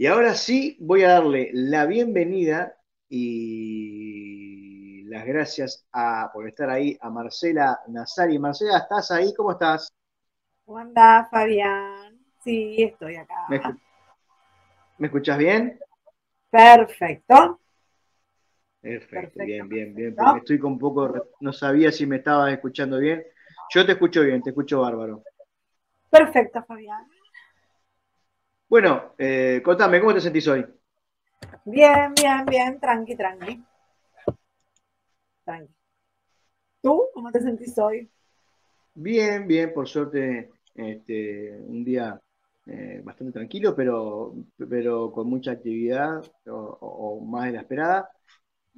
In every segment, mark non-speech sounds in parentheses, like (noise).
Y ahora sí voy a darle la bienvenida y las gracias por estar ahí a Marcela Nazari. Marcela, ¿estás ahí? ¿Cómo estás? ¿Cómo andás, Fabián? Sí, estoy acá. ¿Me, escuchas bien? Perfecto. Perfecto, bien, bien, bien. estoy con un poco, no sabía si me estabas escuchando bien. Yo te escucho bien, te escucho bárbaro. Perfecto, Fabián. Bueno, eh, contame, ¿cómo te sentís hoy? Bien, bien, bien, tranqui, tranqui. Tranqui. ¿Tú cómo te sentís hoy? Bien, bien, por suerte, este, un día eh, bastante tranquilo, pero, pero con mucha actividad o, más de la esperada.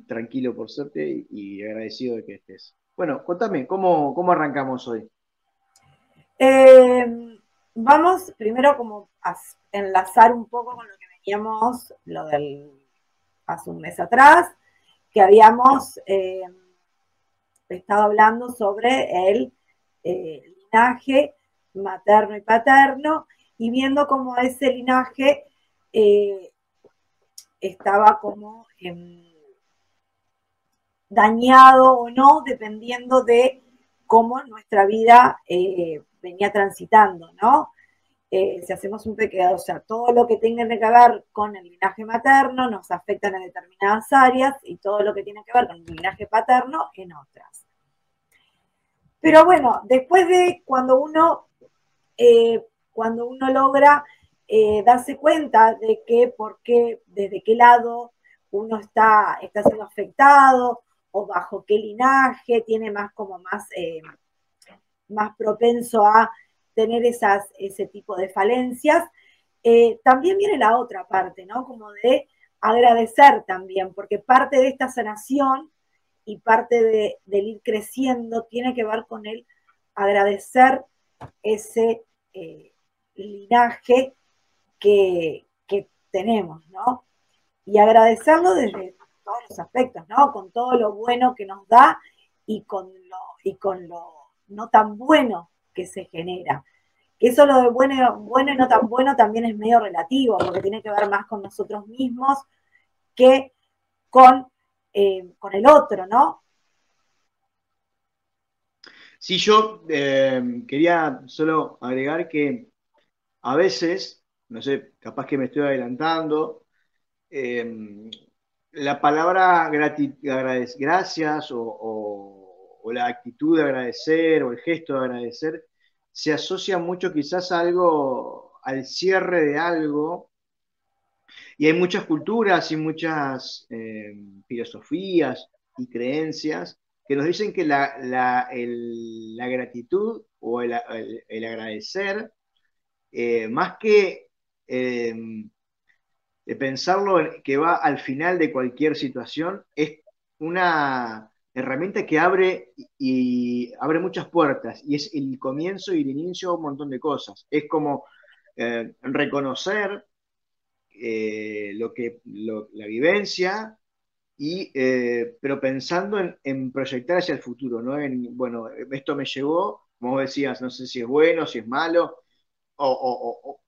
Tranquilo, por suerte, y, agradecido de que estés. Bueno, contame, ¿cómo, cómo arrancamos hoy? Eh, vamos primero como a enlazar un poco con lo que veníamos, lo del hace un mes atrás, que habíamos eh, estado hablando sobre el eh, linaje materno y paterno y viendo cómo ese linaje eh, estaba como em, dañado o no, dependiendo de cómo nuestra vida venía transitando, ¿no? Eh, si hacemos un pequeño, o sea, todo lo que tenga que ver con el linaje materno nos afecta en determinadas áreas y todo lo que tiene que ver con el linaje paterno en otras. Pero bueno, después de cuando uno, eh, cuando uno logra eh, darse cuenta de que, por qué, desde qué lado uno está, está siendo afectado o bajo qué linaje, tiene más como más, más propenso a tener esas, ese tipo de falencias. Eh, también viene la otra parte, ¿no? Como de agradecer también, porque parte de esta sanación y parte de, del ir creciendo tiene que ver con el agradecer ese eh, linaje que, tenemos, ¿no? Y agradecerlo desde todos los aspectos, ¿no? Con todo lo bueno que nos da y con lo, y con lo no tan bueno que se genera. Eso lo de bueno, bueno y no tan bueno también es medio relativo, porque tiene que ver más con nosotros mismos que con, eh, con el otro, ¿no? Sí, yo eh, quería solo agregar que a veces, no sé, capaz que me estoy adelantando, eh, la palabra gracias o la actitud de agradecer o el gesto de agradecer se asocia mucho quizás a algo, al cierre de algo. Y hay muchas culturas y muchas eh, filosofías y creencias que nos dicen que la, gratitud o el, agradecer, eh, más que eh, pensarlo que va al final de cualquier situación, es una herramienta que abre y abre muchas puertas y es el comienzo y el inicio de un montón de cosas. Es como eh, reconocer eh, lo que, la vivencia, y, eh, pero pensando en, proyectar hacia el futuro, ¿no? En, bueno, esto me llegó, como decías, no sé si es bueno, si es malo, o,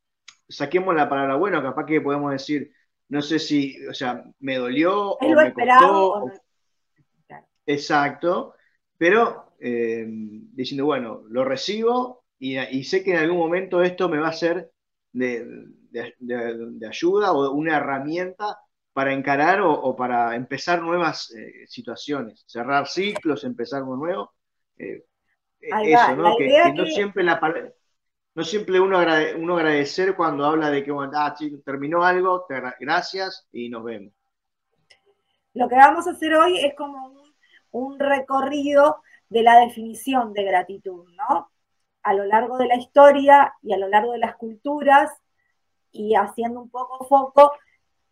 saquemos la palabra bueno, capaz que podemos decir, no sé si, o sea, me dolió, o me costó, Exacto, pero eh, diciendo, bueno, lo recibo y, sé que en algún momento esto me va a ser de, ayuda o una herramienta para encarar o, para empezar nuevas eh, situaciones, cerrar ciclos, empezar uno nuevo. Eh, eso, ¿no? Que, no siempre la no siempre uno, uno agradecer cuando habla de que bueno, ah, terminó algo, gracias y nos vemos. Lo que vamos a hacer hoy es como un un recorrido de la definición de gratitud, ¿no? A lo largo de la historia y a lo largo de las culturas y haciendo un poco foco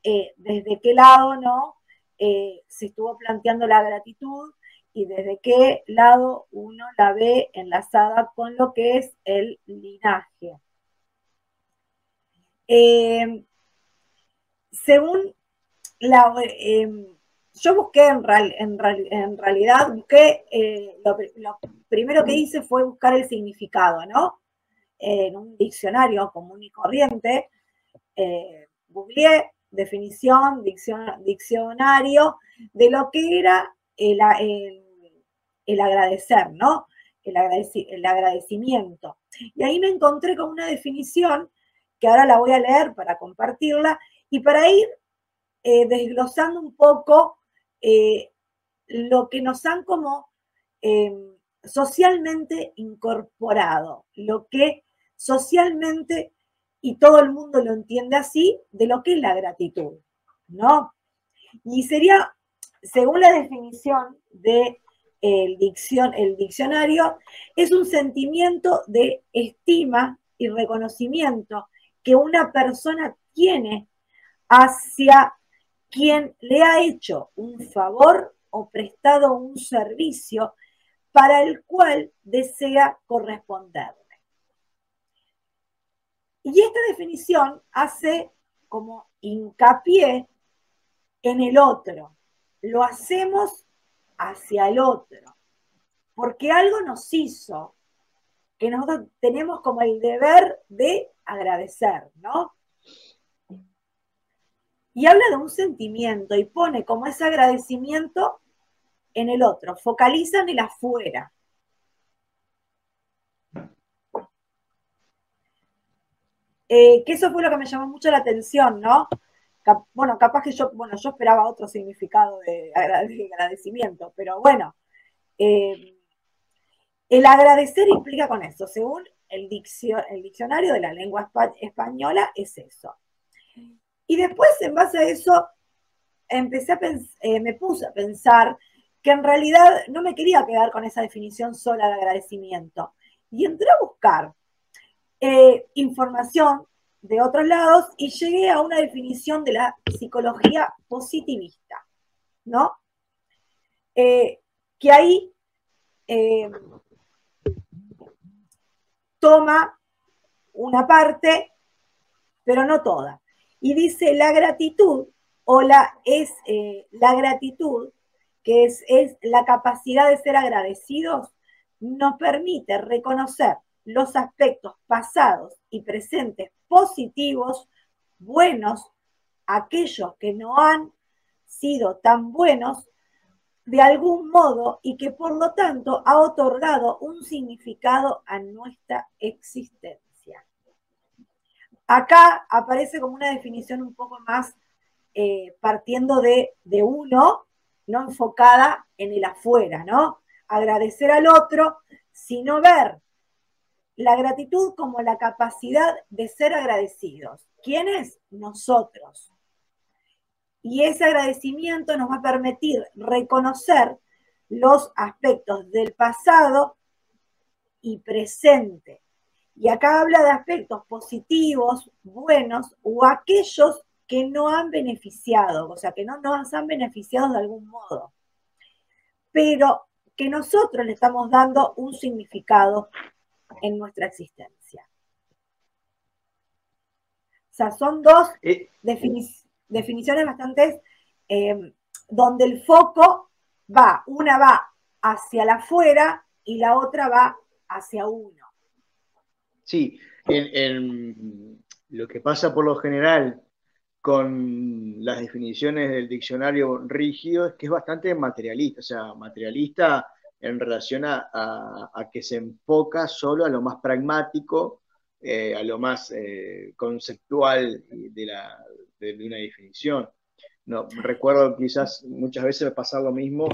eh, desde qué lado, ¿no? Eh, se estuvo planteando la gratitud y desde qué lado uno la ve enlazada con lo que es el linaje. Eh, según la, yo busqué, en, en, realidad, busqué, eh, lo, primero que hice fue buscar el significado, ¿no? En un diccionario común y corriente, eh, definición, diccionario de lo que era el, agradecer, ¿no? El, el, agradecimiento. Y ahí me encontré con una definición que ahora la voy a leer para compartirla y para ir eh, desglosando un poco eh, lo que nos han como em, socialmente incorporado, lo que socialmente, y todo el mundo lo entiende así, de lo que es la gratitud, ¿no? Y sería, según la definición del de el diccionario, es un sentimiento de estima y reconocimiento que una persona tiene hacia quien le ha hecho un favor o prestado un servicio para el cual desea corresponderle. Y esta definición hace como hincapié en el otro. Lo hacemos hacia el otro, porque algo nos hizo que nosotros tenemos como el deber de agradecer, ¿no? Y habla de un sentimiento y pone como ese agradecimiento en el otro, focaliza en el afuera. Eh, que eso fue lo que me llamó mucho la atención, ¿no? bueno, capaz que yo, bueno, yo esperaba otro significado de, agradecimiento, pero bueno, eh, el agradecer implica con eso, según el, el diccionario de la lengua española, es eso. Y después, en base a eso, empecé a eh, me puse a pensar que en realidad no me quería quedar con esa definición sola de agradecimiento. Y entré a buscar eh, información de otros lados y llegué a una definición de la psicología positivista, ¿no? Eh, que ahí toma una parte, pero no toda. Y dice la gratitud o la es la gratitud que es, la capacidad de ser agradecidos, nos permite reconocer los aspectos pasados y presentes positivos, buenos, aquellos que no han sido tan buenos de algún modo y que por lo tanto ha otorgado un significado a nuestra existencia. Acá aparece como una definición un poco más eh, partiendo de, de uno, no enfocada en el afuera, ¿no? Agradecer al otro, sino ver la gratitud como la capacidad de ser agradecidos. ¿Quiénes? Nosotros. Y ese agradecimiento nos va a permitir reconocer los aspectos del pasado y presente. Y acá habla de aspectos positivos, buenos o aquellos que no han beneficiado, o sea, que no nos han beneficiado de algún modo, pero que nosotros le estamos dando un significado en nuestra existencia. O sea, son dos eh, definiciones bastante eh, donde el foco va, una va hacia la afuera y la otra va hacia uno. Sí, en lo que pasa por lo general con las definiciones del diccionario rígido es que es bastante materialista, o sea, materialista en relación a, que se enfoca solo a lo más pragmático, eh, a lo más eh, conceptual de, la, de, una definición. No, recuerdo quizás muchas veces pasar lo mismo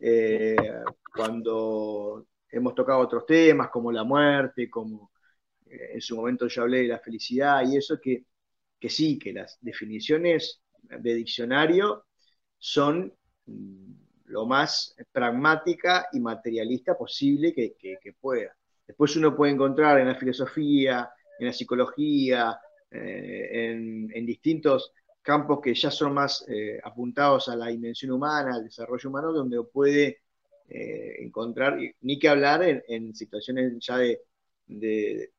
eh, cuando hemos tocado otros temas como la muerte, como en su momento yo hablé de la felicidad y eso que que sí, que las definiciones de diccionario son mm, lo más pragmática y materialista posible que, pueda. Después uno puede encontrar en la filosofía, en la psicología, eh, en, distintos campos que ya son más eh, apuntados a la dimensión humana, al desarrollo humano, donde puede eh, encontrar, ni que hablar en, situaciones ya de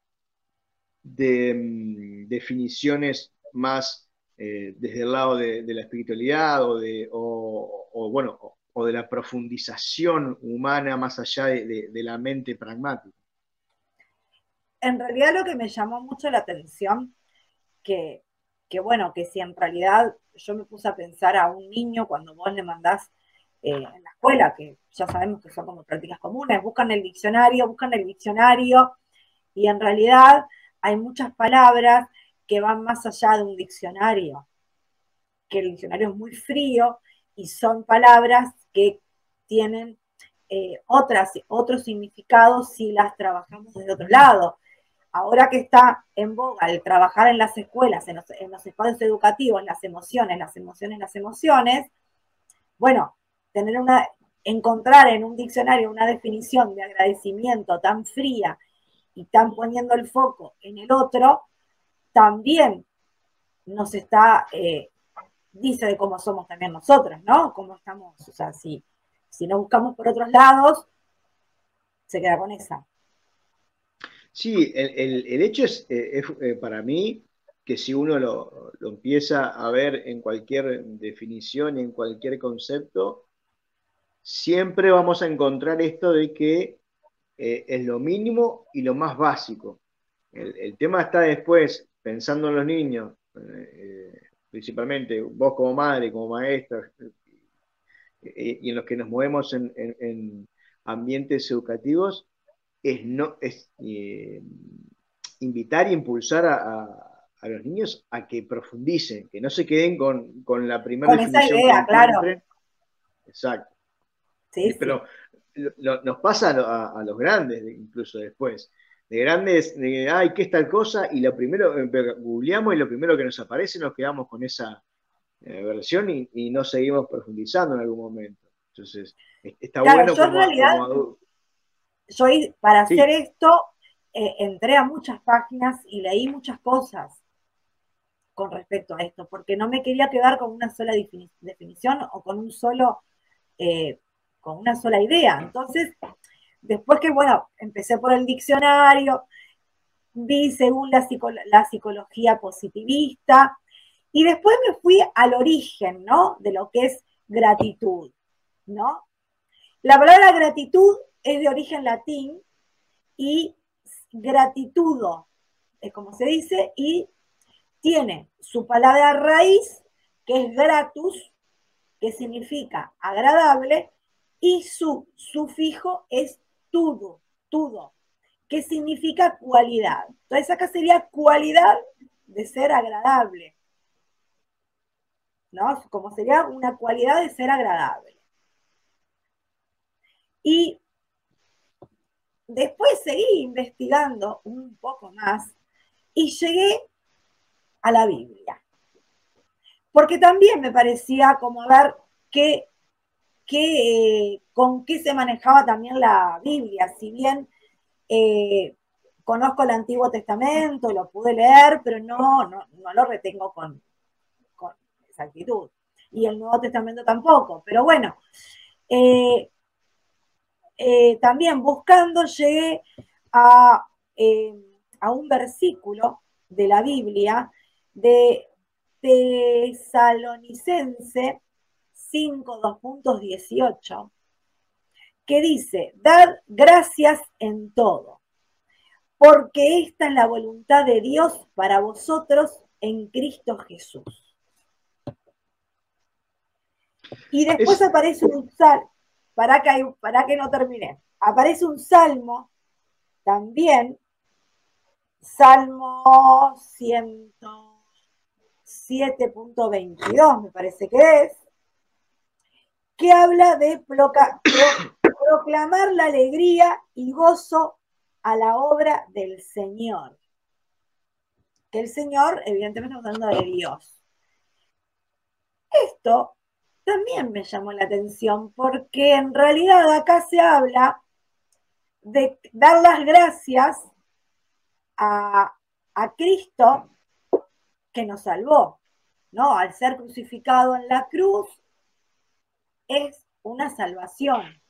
mm, definiciones más eh, desde el lado de, la espiritualidad o de, bueno, o, de la profundización humana más allá de, la mente pragmática. En realidad lo que me llamó mucho la atención, que, que bueno, que si en realidad yo me puse a pensar a un niño cuando vos le mandás eh, en la escuela, que ya sabemos que son como prácticas comunes, buscan el diccionario, buscan el diccionario, y en realidad hay muchas palabras que van más allá de un diccionario, que el diccionario es muy frío y son palabras que tienen eh, otras, otros significados si las trabajamos desde otro lado. Ahora que está en boga el trabajar en las escuelas, en los, espacios educativos, las emociones, las emociones, las emociones, bueno, tener una, encontrar en un diccionario una definición de agradecimiento tan fría y tan poniendo el foco en el otro, también nos está, eh, dice de cómo somos también nosotras, ¿no? Cómo estamos, o sea, si, si nos buscamos por otros lados, se queda con esa. Sí, el, hecho es, eh, eh, para mí que si uno lo, lo, empieza a ver en cualquier definición, en cualquier concepto, siempre vamos a encontrar esto de que es lo mínimo y lo más básico. El, el, tema está después pensando en los niños, eh, principalmente vos como madre, como maestra, eh, y en los que nos movemos en, ambientes educativos, es, no, es eh, invitar e impulsar a, los niños a que profundicen, que no se queden con, la primera con esa idea, claro. Exacto. Sí, Pero nos pasa a, los grandes, incluso después de grandes, de, ay, ¿qué es tal cosa? Y lo primero, eh, googleamos y lo primero que nos aparece nos quedamos con esa eh, versión y, no seguimos profundizando en algún momento. Entonces, está bueno yo como, Yo para hacer esto eh, entré a muchas páginas y leí muchas cosas con respecto a esto, porque no me quería quedar con una sola definición o con un solo, con una sola idea. Entonces, Después que, bueno, empecé por el diccionario, vi según la, psicología positivista, y después me fui al origen, ¿no? De lo que es gratitud, ¿no? La palabra gratitud es de origen latín y gratitudo, es como se dice, y tiene su palabra raíz, que es gratus, que significa agradable, y su sufijo es todo, todo, que significa cualidad. Entonces acá sería cualidad de ser agradable, ¿no? Como sería una cualidad de ser agradable. Y después seguí investigando un poco más y llegué a la Biblia. Porque también me parecía como ver qué que, con qué se manejaba también la Biblia. Si bien eh, conozco el Antiguo Testamento, lo pude leer, pero no, no, lo retengo con, con, exactitud. Y el Nuevo Testamento tampoco. Pero bueno, eh, eh, también buscando llegué a, a un versículo de la Biblia de Tesalonicense 5, que dice, dad gracias en todo, porque esta es la voluntad de Dios para vosotros en Cristo Jesús. Y después aparece un salmo, para que, para que no termine, aparece un salmo también, Salmo 107.22, me parece que es, que habla de proclamar la alegría y gozo a la obra del Señor. Que el Señor, evidentemente, estamos hablando de Dios. Esto también me llamó la atención porque en realidad acá se habla de dar las gracias a, a Cristo que nos salvó, ¿no? Al ser crucificado en la cruz, es una salvación.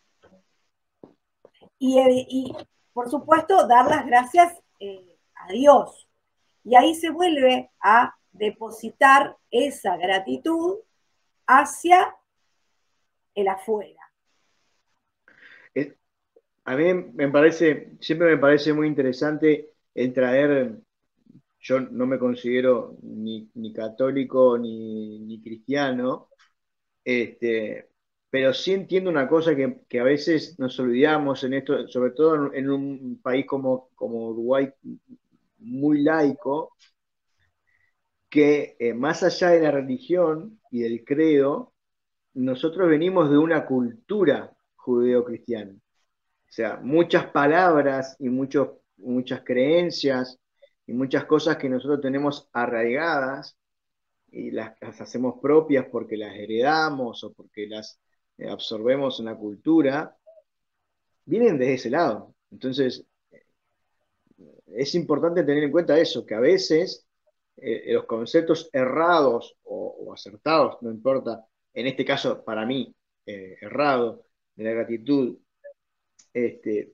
Y, por supuesto, dar las gracias eh, a Dios. Y ahí se vuelve a depositar esa gratitud hacia el afuera. A mí me parece, siempre me parece muy interesante el traer yo no me considero ni, católico ni, cristiano, este, pero sí entiendo una cosa que, a veces nos olvidamos en esto, sobre todo en, un país como, como Uruguay, muy laico, que eh, más allá de la religión y del credo, nosotros venimos de una cultura judeo-cristiana. O sea, muchas palabras y muchos, muchas creencias y muchas cosas que nosotros tenemos arraigadas y las, hacemos propias porque las heredamos o porque las absorbemos en la cultura, vienen desde ese lado. Entonces, es importante tener en cuenta eso, que a veces eh, los conceptos errados o, acertados, no importa, en este caso para mí, eh, errado, de la gratitud, este,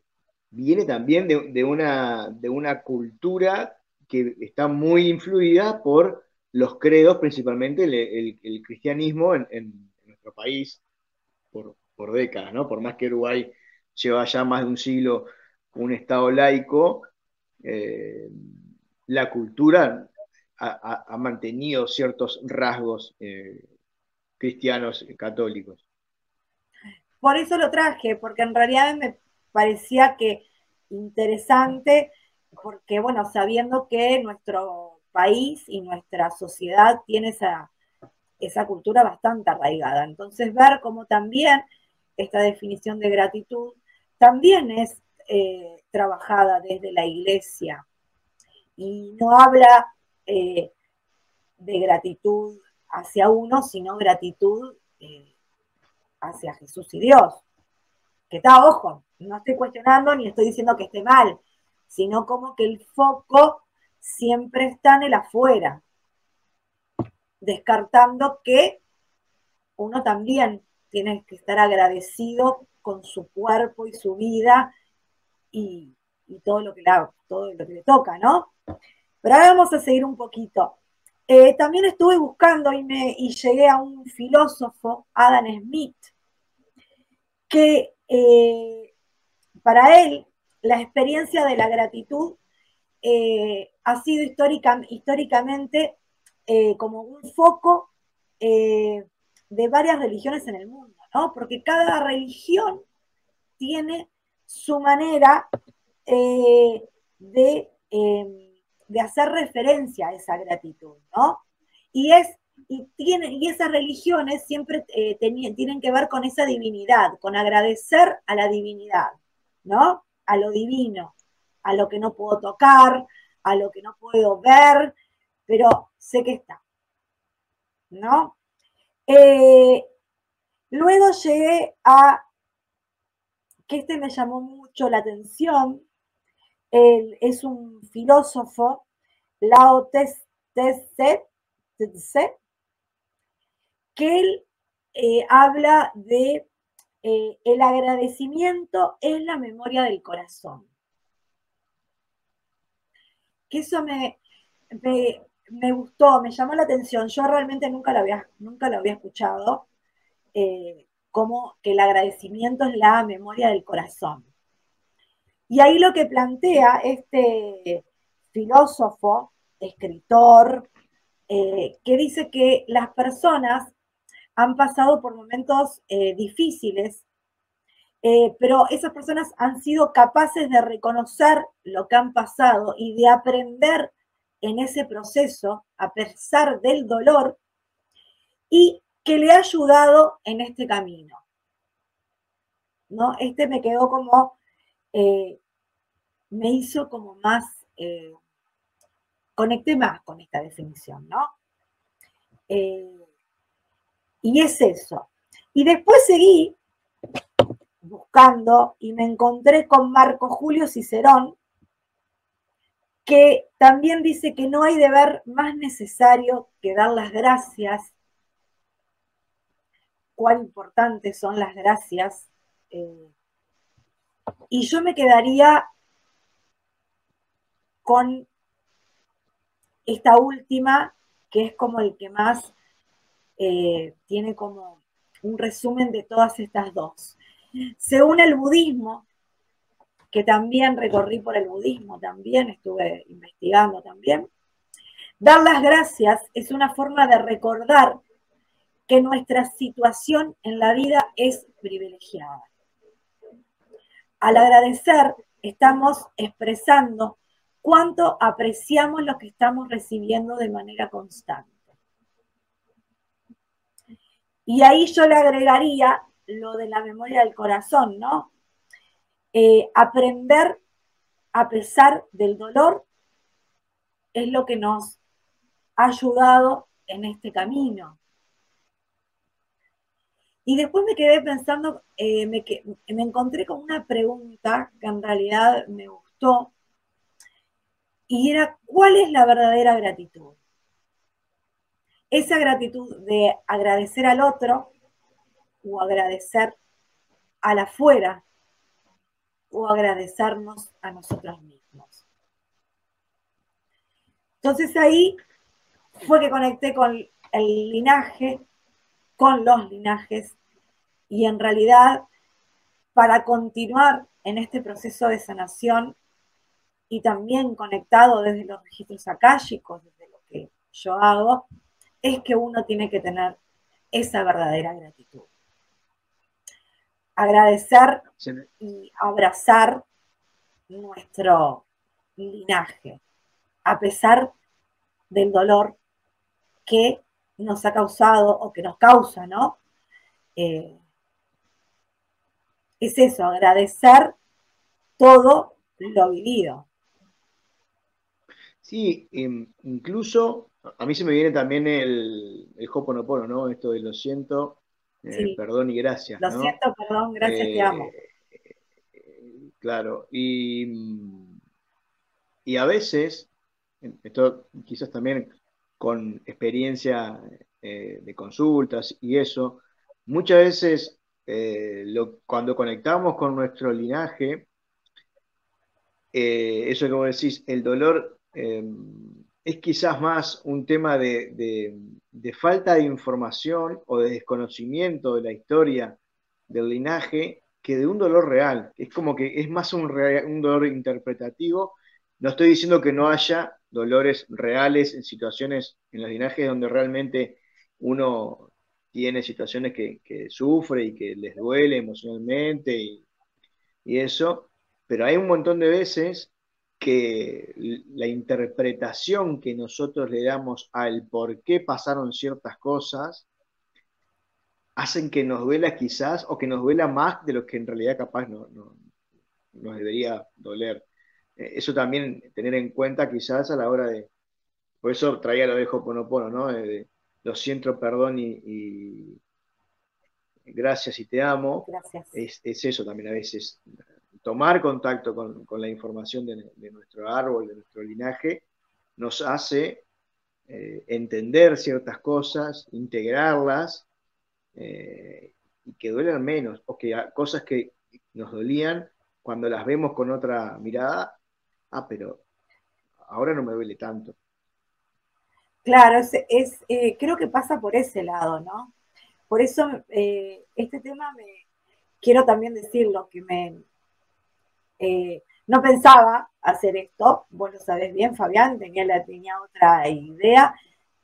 viene también de, una, de una cultura que está muy influida por los credos, principalmente el, cristianismo en, nuestro país por, décadas, ¿no? Por más que Uruguay lleva ya más de un siglo un Estado laico, eh, la cultura ha, mantenido ciertos rasgos eh, cristianos católicos. Por eso lo traje, porque en realidad me parecía que interesante porque, bueno, sabiendo que nuestro país y nuestra sociedad tiene esa, esa cultura bastante arraigada. Entonces, ver cómo también esta definición de gratitud también es eh, trabajada desde la iglesia y no habla eh, de gratitud hacia uno, sino gratitud eh, hacia Jesús y Dios. Que está, ojo, no estoy cuestionando ni estoy diciendo que esté mal, sino como que el foco siempre está en el afuera, descartando que uno también tiene que estar agradecido con su cuerpo y su vida y, todo, lo que todo lo que le toca, ¿no? Pero ahora vamos a seguir un poquito. Eh, también estuve buscando y, me, y llegué a un filósofo, Adam Smith, que eh, para él la experiencia de la gratitud eh, ha sido históricamente eh, como un foco eh, de varias religiones en el mundo, ¿no? Porque cada religión tiene su manera de, em, de, hacer referencia a esa gratitud, ¿no? Y, es, y, tiene, y esas religiones siempre tienen que ver con esa divinidad, con agradecer a la divinidad, ¿no? a lo divino, a lo que no puedo tocar, a lo que no puedo ver, pero sé que está. ¿No? Eh, luego llegué a que este me llamó mucho la atención. Él es un filósofo, Lao Tse, que él eh, habla de eh, el agradecimiento es la memoria del corazón. Que eso me, me, gustó, me llamó la atención. Yo realmente nunca lo había, nunca lo había escuchado, eh, como que el agradecimiento es la memoria del corazón. Y ahí lo que plantea este filósofo, escritor, eh, que dice que las personas han pasado por momentos eh, difíciles, pero esas personas han sido capaces de reconocer lo que han pasado y de aprender en ese proceso, a pesar del dolor, y que le ha ayudado en este camino. ¿No? Este me quedó como, eh, me hizo como más, conecté más con esta definición, ¿no? Y es eso. Y después seguí buscando y me encontré con Marco Julio Cicerón, que también dice que no hay deber más necesario que dar las gracias. Cuán importantes son las gracias. Eh, y yo me quedaría con esta última, que es como el que más eh, tiene como un resumen de todas estas dos. Según el budismo, que también recorrí por el budismo, también estuve investigando también, Dar las gracias es una forma de recordar que nuestra situación en la vida es privilegiada. Al agradecer, estamos expresando cuánto apreciamos lo que estamos recibiendo de manera constante. Y ahí yo le agregaría lo de la memoria del corazón, ¿no? Eh, aprender a pesar del dolor es lo que nos ha ayudado en este camino. Y después me quedé pensando, eh, me, me encontré con una pregunta que en realidad me gustó, y era, ¿cuál es la verdadera gratitud? Esa gratitud de agradecer al otro o agradecer al afuera o agradecernos a nosotros mismos. Entonces ahí fue que conecté con el linaje, con los linajes, y en realidad para continuar en este proceso de sanación y también conectado desde los registros akáshicos, desde lo que yo hago, es que uno tiene que tener esa verdadera gratitud. Agradecer y abrazar nuestro linaje, a pesar del dolor que nos ha causado o que nos causa, ¿no? Eh, es eso, agradecer todo lo vivido. Sí, em, incluso a mí se me viene también el, el Hoponopono, ¿no? Esto de lo siento, eh, perdón y gracias. Lo siento, perdón, gracias, te amo. Eh, claro, y, y a veces, esto quizás también con experiencia eh, de consultas y eso, muchas veces cuando conectamos con nuestro linaje, eso que vos decís, el dolor es quizás más un tema de, falta de información o de desconocimiento de la historia del linaje que de un dolor real. Es como que es más un, dolor interpretativo. No estoy diciendo que no haya dolores reales en situaciones en los linajes donde realmente uno tiene situaciones que, sufre y que les duele emocionalmente y eso, pero hay un montón de veces que la interpretación que nosotros le damos al por qué pasaron ciertas cosas hacen que nos duela quizás o que nos duela más de lo que en realidad capaz no, nos debería doler. Eh, eso también tener en cuenta quizás a la hora de, por eso traía lo de Hoponopono, ¿no? De, lo siento, perdón y, gracias y te amo. Gracias. Es, es, eso también a veces tomar contacto con, la información de, nuestro árbol, de nuestro linaje, nos hace eh, entender ciertas cosas, integrarlas eh, y que duelen menos, o que cosas que nos dolían, cuando las vemos con otra mirada, ah, pero ahora no me duele tanto. Claro, eh, creo que pasa por ese lado, ¿no? Por eso este tema me quiero también decirlo, que me, eh, no pensaba hacer esto, vos lo sabés bien, Fabián, tenía, tenía otra idea,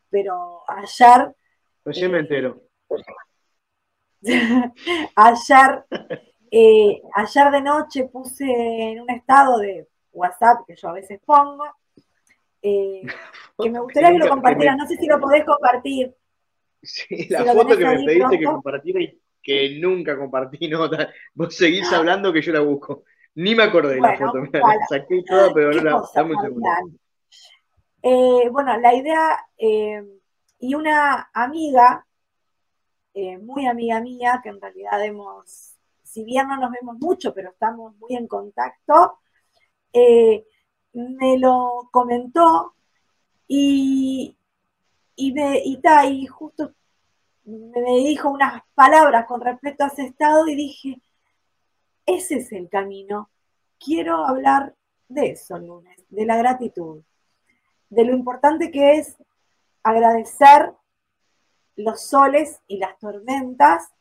pero ayer... Recién me entero. (laughs) ayer, eh, ayer de noche puse en un estado de WhatsApp que yo a veces pongo, eh, (laughs) que me gustaría que, lo compartieras, no sé si lo (laughs) podés compartir. Sí, la foto que me pediste que compartiera y que nunca compartí, ¿no? Vos seguís hablando que yo la busco. Ni me acordé de la foto, me la saqué toda, pero no la eh, bueno, la idea, eh, y una amiga, eh, muy amiga mía, que en realidad hemos, si bien no nos vemos mucho, pero estamos muy en contacto, me lo comentó y, y, me, y, y justo me dijo unas palabras con respecto a ese estado y dije, ese es el camino. Quiero hablar de eso lunes, de la gratitud, de lo importante que es agradecer los soles y las tormentas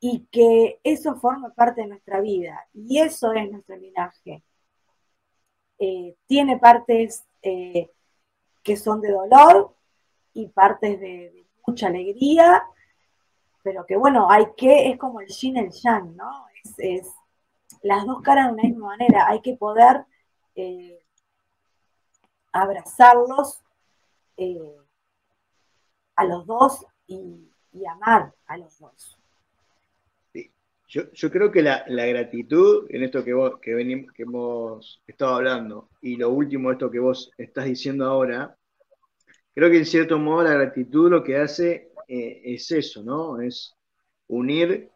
y que eso forma parte de nuestra vida. Y eso es nuestro linaje. Eh, tiene partes eh, que son de dolor y partes de, mucha alegría, pero que bueno, hay que, es como el yin y el yang, ¿no? Es, las dos caras de una misma manera, hay que poder eh, abrazarlos eh, a los dos y, amar a los dos. Yo, creo que la, gratitud en esto que, vos, que, venimos, que hemos estado hablando y lo último, esto que vos estás diciendo ahora, creo que en cierto modo la gratitud lo que hace eh, es eso, ¿no? Es unir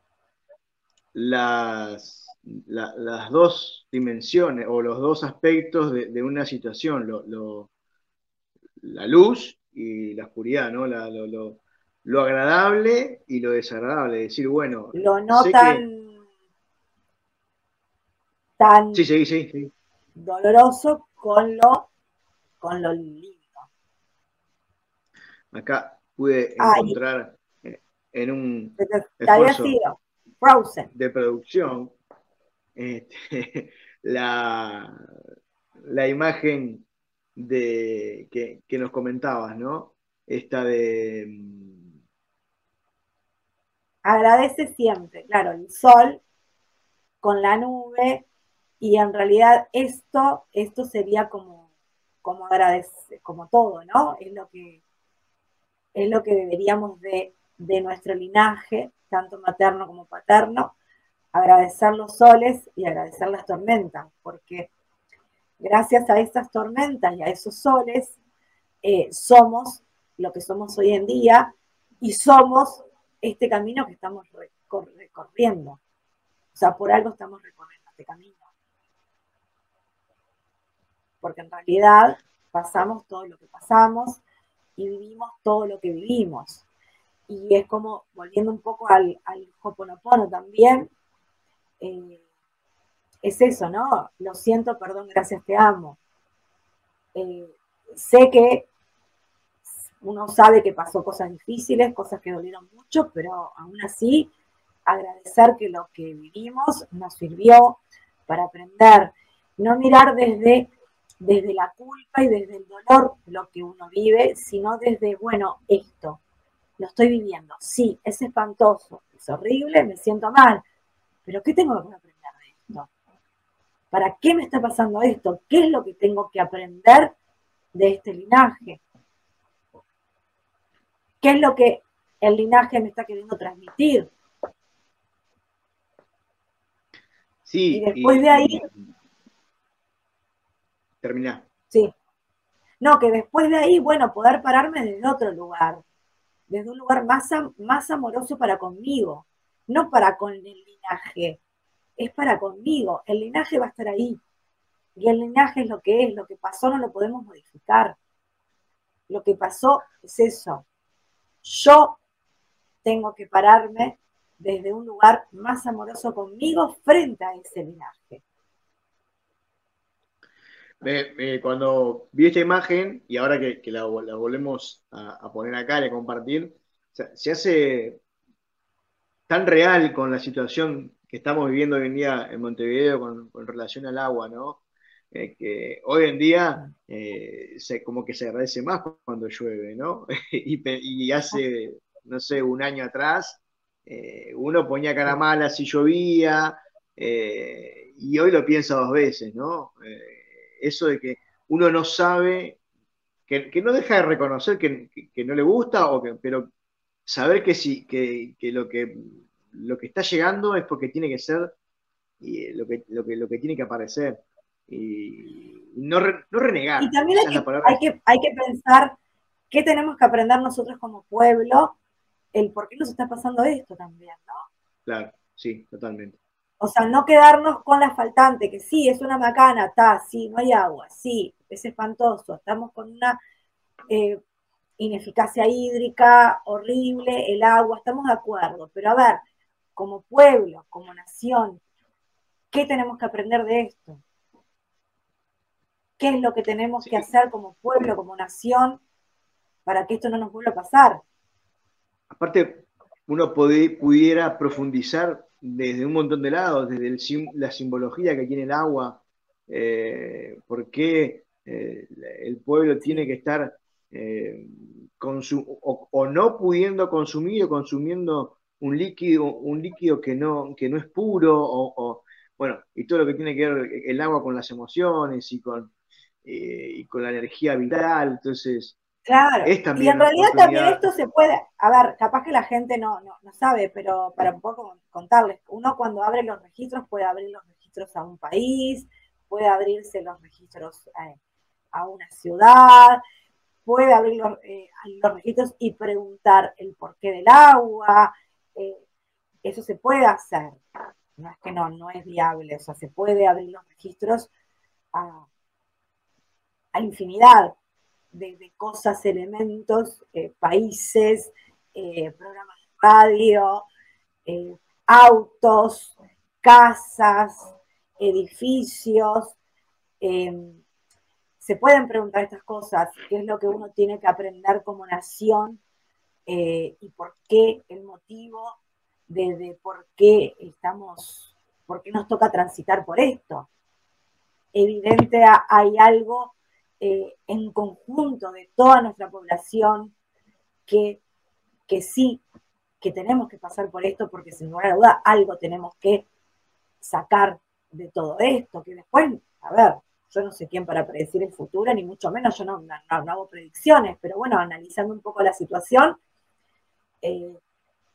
las, las dos dimensiones o los dos aspectos de, una situación, la luz y la oscuridad, ¿no? lo, lo agradable y lo desagradable. Decir, bueno. Lo no tan. tan. Sí, sí, sí, Doloroso con lo, con lo lindo. Acá pude encontrar en un. esfuerzo De producción. Este, (laughs) la, la imagen de que, que nos comentabas, ¿no? Esta de agradece siempre, claro, el sol con la nube y en realidad esto, esto sería como, como agradecer, como todo, ¿no? Es lo que, es lo que deberíamos de, de nuestro linaje, tanto materno como paterno, agradecer los soles y agradecer las tormentas, porque gracias a estas tormentas y a esos soles eh, somos lo que somos hoy en día y somos este camino que estamos recorriendo. O sea, por algo estamos recorriendo este camino. Porque en realidad pasamos todo lo que pasamos y vivimos todo lo que vivimos. Y es como, volviendo un poco al, al Hoponopono también, eh, es eso, ¿no? Lo siento, perdón, gracias, te amo. Eh, sé que uno sabe que pasó cosas difíciles, cosas que dolieron mucho, pero aún así agradecer que lo que vivimos nos sirvió para aprender, no mirar desde, desde la culpa y desde el dolor lo que uno vive, sino desde, bueno, esto, lo estoy viviendo, sí, es espantoso, es horrible, me siento mal, pero ¿qué tengo que aprender de esto? ¿Para qué me está pasando esto? ¿Qué es lo que tengo que aprender de este linaje? ¿Qué es lo que el linaje me está queriendo transmitir? Sí. Y después de ahí. Termina. Sí. No, que después de ahí, bueno, poder pararme desde otro lugar, desde un lugar más, amoroso para conmigo, no para con el linaje, es para conmigo. El linaje va a estar ahí. Y el linaje es lo que es, lo que pasó no lo podemos modificar. Lo que pasó es eso. Yo tengo que pararme desde un lugar más amoroso conmigo frente a ese linaje. Cuando vi esta imagen, y ahora que, la, volvemos a, poner acá y a compartir, se hace tan real con la situación que estamos viviendo hoy en día en Montevideo con relación al agua, ¿no? Eh, que hoy en día eh, se, como que se agradece más cuando llueve, ¿no? (laughs) y, hace, no sé, un año atrás, eh, uno ponía cara mala si llovía, y hoy lo piensa dos veces, ¿no? Eso de que uno no sabe, que, no deja de reconocer que, no le gusta, o que, pero saber que, sí, que, lo que lo que está llegando es porque tiene que ser y lo, que, lo, que, lo que tiene que aparecer y no, no renegar. Y también hay que, hay que, pensar qué tenemos que aprender nosotros como pueblo, el por qué nos está pasando esto también, ¿no? Claro, sí, totalmente. O sea, no quedarnos con la faltante, que sí, es una macana, está, sí, no hay agua, sí, es espantoso, estamos con una eh, ineficacia hídrica horrible, el agua, estamos de acuerdo, pero a ver, como pueblo, como nación, ¿qué tenemos que aprender de esto? qué es lo que tenemos que hacer como pueblo, como nación, para que esto no nos vuelva a pasar. Aparte, uno pudiera profundizar desde un montón de lados, desde la simbología que tiene el agua, eh, por qué eh, el pueblo tiene que estar eh, o, no pudiendo consumir o consumiendo un líquido, un líquido que no, que no es puro, o, bueno, y todo lo que tiene que ver el agua con las emociones y con, y con la energía vital. Entonces, Claro, y en realidad también esto se puede, a ver, capaz que la gente no, no, sabe, pero para un poco contarles, uno cuando abre los registros puede abrir los registros a un país, puede abrirse los registros eh, a, una ciudad, puede abrir eh, los, registros y preguntar el porqué del agua, eh, eso se puede hacer, no es que no, no es viable, o sea, se puede abrir los registros a, a infinidad de, cosas, elementos, eh, países, eh, programas de radio, eh, autos, casas, edificios. se pueden preguntar estas cosas, qué es lo que uno tiene que aprender como nación y por qué el motivo de, por qué estamos, por qué nos toca transitar por esto. Evidente hay algo eh, en conjunto de toda nuestra población que, que sí, que tenemos que pasar por esto porque sin lugar a duda algo tenemos que sacar de todo esto, que después, a ver, yo no sé quién para predecir el futuro, ni mucho menos yo no, no, hago predicciones, pero bueno, analizando un poco la situación, eh,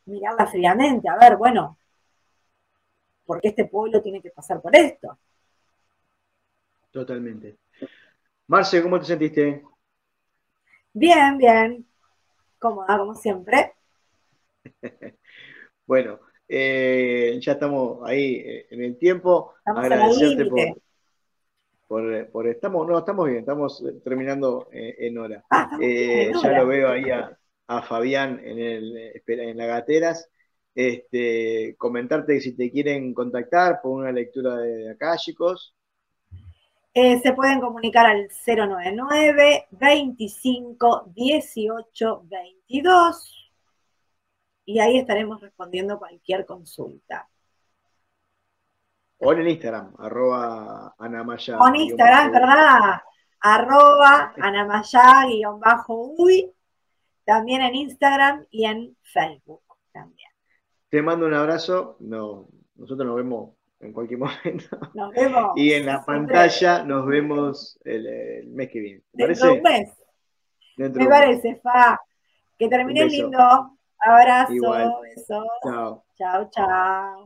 mirarla fríamente, a ver, bueno, ¿por qué este pueblo tiene que pasar por esto? Totalmente. Marce, ¿cómo te sentiste? Bien, bien. Cómoda, como siempre. (laughs) bueno, eh, ya estamos ahí eh, en el tiempo. Estamos Agradecerte por, por, estamos, no, estamos bien, estamos eh, terminando en hora. Ah, ya lo veo ahí a, Fabián en, el, en la gateras. Este, comentarte que si te quieren contactar por una lectura de acá, chicos, eh, se pueden comunicar al 099 25 18 22 y ahí estaremos respondiendo cualquier consulta. O en Instagram, arroba anamaya. O en Instagram, ¿verdad? Arroba anamaya-uy. También en Instagram y en Facebook también. Te mando un abrazo. No, nosotros nos vemos en cualquier (laughs) momento. Nos vemos. Y en la pantalla nos vemos el, mes que viene. ¿Te Dentro un mes. Me parece, Fa. Que termine lindo. Abrazo, beso. Chao. Chao, chao.